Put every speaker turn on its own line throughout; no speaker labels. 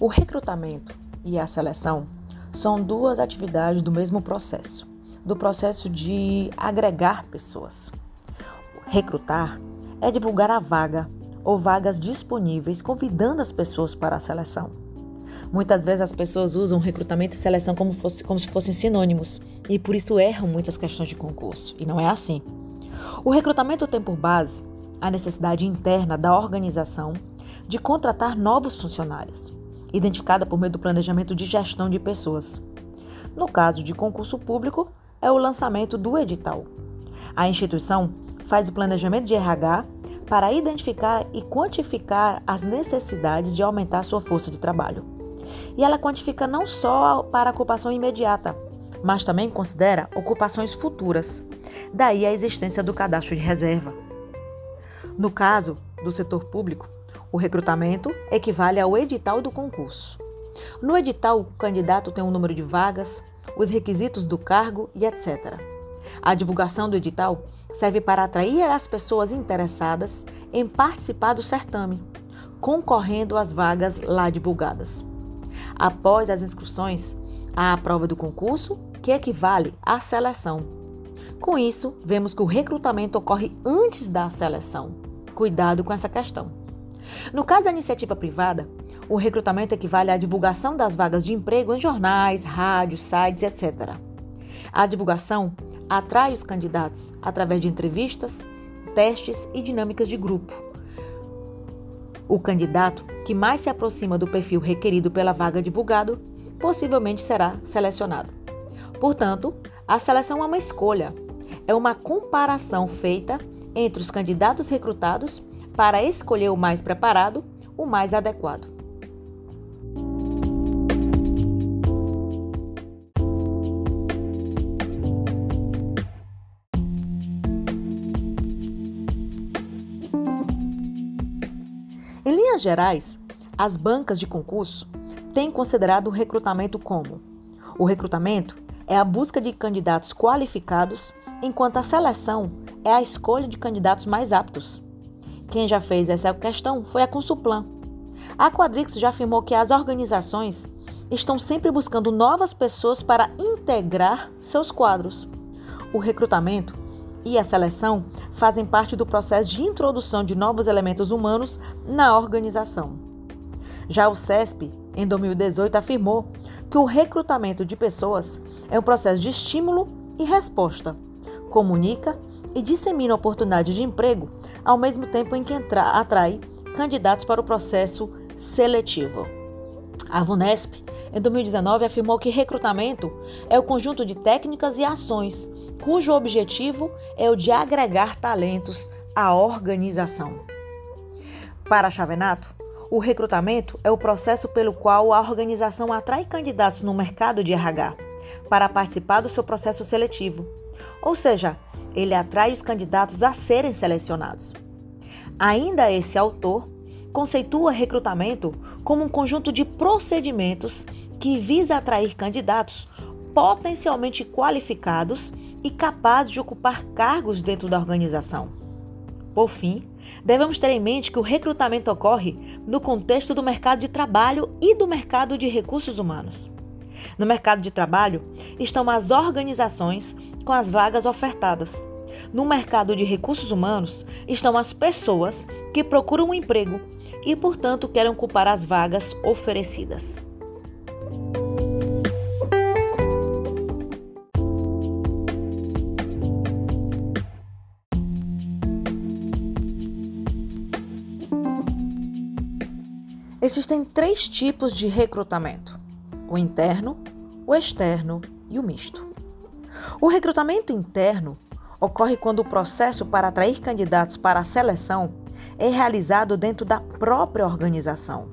O recrutamento e a seleção são duas atividades do mesmo processo, do processo de agregar pessoas. Recrutar é divulgar a vaga ou vagas disponíveis, convidando as pessoas para a seleção. Muitas vezes as pessoas usam recrutamento e seleção como, fosse, como se fossem sinônimos e por isso erram muitas questões de concurso. E não é assim. O recrutamento tem por base a necessidade interna da organização de contratar novos funcionários identificada por meio do planejamento de gestão de pessoas. No caso de concurso público, é o lançamento do edital. A instituição faz o planejamento de RH para identificar e quantificar as necessidades de aumentar sua força de trabalho. E ela quantifica não só para a ocupação imediata, mas também considera ocupações futuras. Daí a existência do cadastro de reserva. No caso do setor público, o recrutamento equivale ao edital do concurso. No edital, o candidato tem um número de vagas, os requisitos do cargo e etc. A divulgação do edital serve para atrair as pessoas interessadas em participar do certame, concorrendo às vagas lá divulgadas. Após as inscrições, há a prova do concurso, que equivale à seleção. Com isso, vemos que o recrutamento ocorre antes da seleção. Cuidado com essa questão. No caso da iniciativa privada, o recrutamento equivale à divulgação das vagas de emprego em jornais, rádios, sites, etc. A divulgação atrai os candidatos através de entrevistas, testes e dinâmicas de grupo. O candidato que mais se aproxima do perfil requerido pela vaga divulgado possivelmente será selecionado. Portanto, a seleção é uma escolha, é uma comparação feita entre os candidatos recrutados para escolher o mais preparado, o mais adequado. Em linhas gerais, as bancas de concurso têm considerado o recrutamento como: o recrutamento é a busca de candidatos qualificados, enquanto a seleção é a escolha de candidatos mais aptos. Quem já fez essa questão foi a Consulplan. A Quadrix já afirmou que as organizações estão sempre buscando novas pessoas para integrar seus quadros. O recrutamento e a seleção fazem parte do processo de introdução de novos elementos humanos na organização. Já o CESP, em 2018, afirmou que o recrutamento de pessoas é um processo de estímulo e resposta. Comunica e dissemina oportunidades de emprego, ao mesmo tempo em que atrai candidatos para o processo seletivo. A VUNESP, em 2019, afirmou que recrutamento é o conjunto de técnicas e ações cujo objetivo é o de agregar talentos à organização. Para Chavenato, o recrutamento é o processo pelo qual a organização atrai candidatos no mercado de RH para participar do seu processo seletivo. Ou seja, ele atrai os candidatos a serem selecionados. Ainda esse autor conceitua recrutamento como um conjunto de procedimentos que visa atrair candidatos potencialmente qualificados e capazes de ocupar cargos dentro da organização. Por fim, devemos ter em mente que o recrutamento ocorre no contexto do mercado de trabalho e do mercado de recursos humanos. No mercado de trabalho estão as organizações com as vagas ofertadas. No mercado de recursos humanos estão as pessoas que procuram um emprego e, portanto, querem ocupar as vagas oferecidas. Existem três tipos de recrutamento: o interno, o externo e o misto. O recrutamento interno ocorre quando o processo para atrair candidatos para a seleção é realizado dentro da própria organização.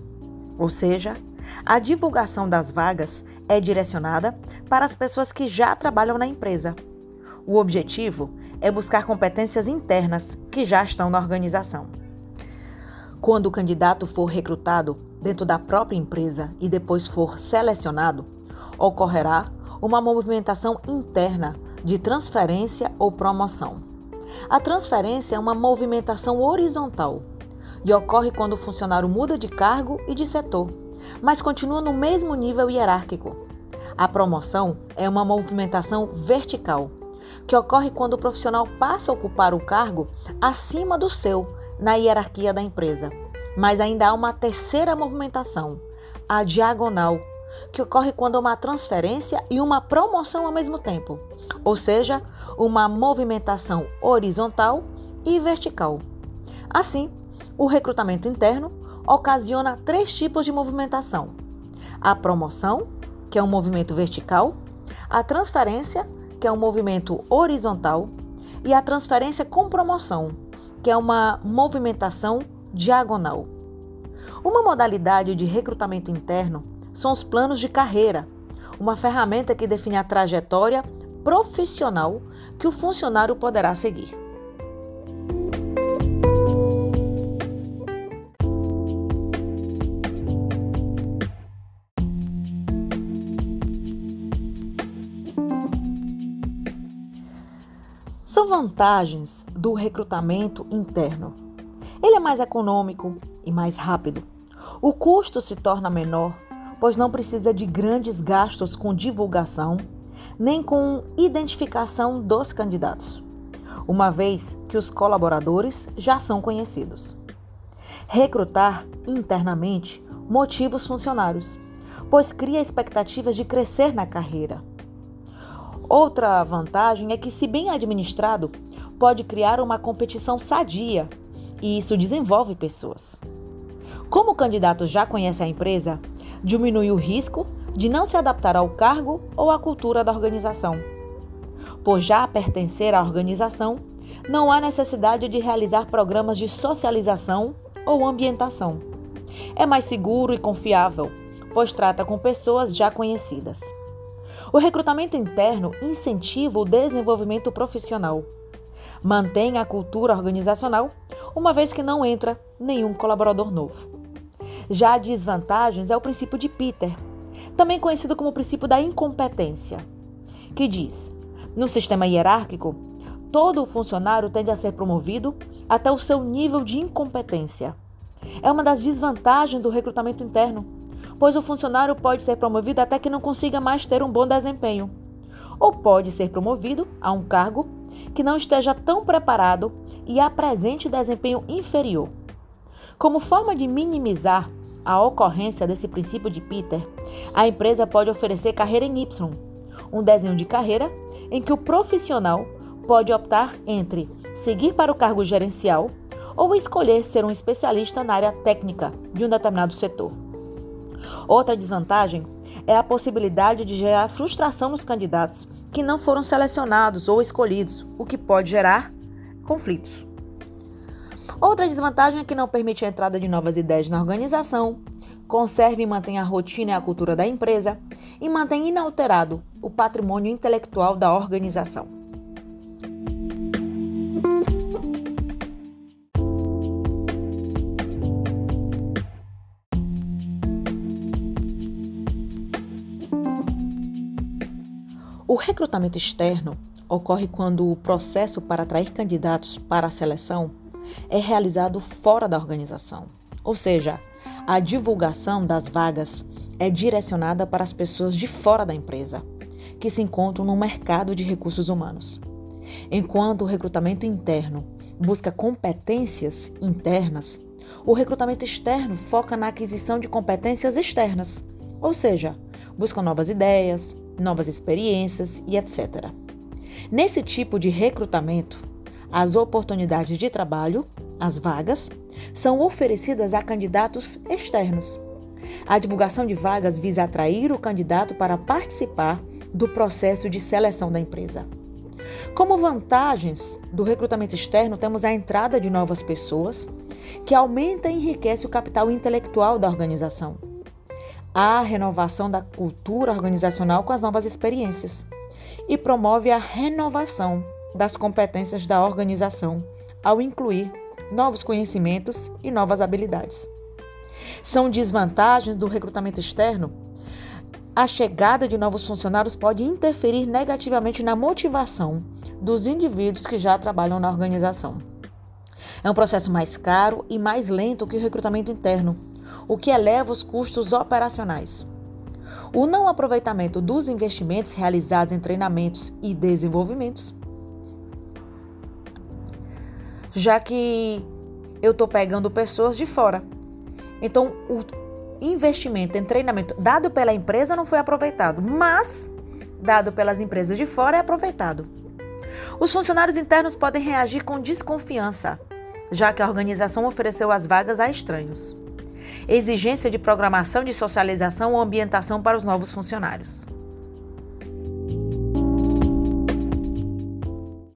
Ou seja, a divulgação das vagas é direcionada para as pessoas que já trabalham na empresa. O objetivo é buscar competências internas que já estão na organização. Quando o candidato for recrutado dentro da própria empresa e depois for selecionado, ocorrerá uma movimentação interna de transferência ou promoção. A transferência é uma movimentação horizontal e ocorre quando o funcionário muda de cargo e de setor, mas continua no mesmo nível hierárquico. A promoção é uma movimentação vertical, que ocorre quando o profissional passa a ocupar o cargo acima do seu na hierarquia da empresa. Mas ainda há uma terceira movimentação, a diagonal, que ocorre quando uma transferência e uma promoção ao mesmo tempo, ou seja, uma movimentação horizontal e vertical. Assim, o recrutamento interno ocasiona três tipos de movimentação: a promoção, que é um movimento vertical, a transferência, que é um movimento horizontal, e a transferência com promoção, que é uma movimentação diagonal. Uma modalidade de recrutamento interno são os planos de carreira, uma ferramenta que define a trajetória profissional que o funcionário poderá seguir. São vantagens do recrutamento interno. Ele é mais econômico e mais rápido. O custo se torna menor pois não precisa de grandes gastos com divulgação nem com identificação dos candidatos, uma vez que os colaboradores já são conhecidos. Recrutar internamente motiva os funcionários, pois cria expectativas de crescer na carreira. Outra vantagem é que, se bem administrado, pode criar uma competição sadia e isso desenvolve pessoas. Como o candidato já conhece a empresa, diminui o risco de não se adaptar ao cargo ou à cultura da organização. Por já pertencer à organização, não há necessidade de realizar programas de socialização ou ambientação. É mais seguro e confiável, pois trata com pessoas já conhecidas. O recrutamento interno incentiva o desenvolvimento profissional. Mantém a cultura organizacional, uma vez que não entra nenhum colaborador novo. Já a desvantagens é o princípio de Peter, também conhecido como o princípio da incompetência, que diz: no sistema hierárquico, todo funcionário tende a ser promovido até o seu nível de incompetência. É uma das desvantagens do recrutamento interno, pois o funcionário pode ser promovido até que não consiga mais ter um bom desempenho, ou pode ser promovido a um cargo que não esteja tão preparado e apresente desempenho inferior. Como forma de minimizar a ocorrência desse princípio de Peter, a empresa pode oferecer carreira em Y, um desenho de carreira em que o profissional pode optar entre seguir para o cargo gerencial ou escolher ser um especialista na área técnica de um determinado setor. Outra desvantagem é a possibilidade de gerar frustração nos candidatos que não foram selecionados ou escolhidos, o que pode gerar conflitos. Outra desvantagem é que não permite a entrada de novas ideias na organização, conserve e mantenha a rotina e a cultura da empresa e mantém inalterado o patrimônio intelectual da organização. Recrutamento externo ocorre quando o processo para atrair candidatos para a seleção é realizado fora da organização. Ou seja, a divulgação das vagas é direcionada para as pessoas de fora da empresa, que se encontram no mercado de recursos humanos. Enquanto o recrutamento interno busca competências internas, o recrutamento externo foca na aquisição de competências externas, ou seja, busca novas ideias, novas experiências e etc. Nesse tipo de recrutamento, as oportunidades de trabalho, as vagas, são oferecidas a candidatos externos. A divulgação de vagas visa atrair o candidato para participar do processo de seleção da empresa. Como vantagens do recrutamento externo, temos a entrada de novas pessoas, que aumenta e enriquece o capital intelectual da organização. A renovação da cultura organizacional com as novas experiências e promove a renovação das competências da organização, ao incluir novos conhecimentos e novas habilidades. São desvantagens do recrutamento externo? A chegada de novos funcionários pode interferir negativamente na motivação dos indivíduos que já trabalham na organização. É um processo mais caro e mais lento que o recrutamento interno, o que eleva os custos operacionais. O não aproveitamento dos investimentos realizados em treinamentos e desenvolvimentos. Já que eu estou pegando pessoas de fora. Então, o investimento em treinamento dado pela empresa não foi aproveitado, mas dado pelas empresas de fora é aproveitado. Os funcionários internos podem reagir com desconfiança, já que a organização ofereceu as vagas a estranhos. Exigência de programação de socialização ou ambientação para os novos funcionários.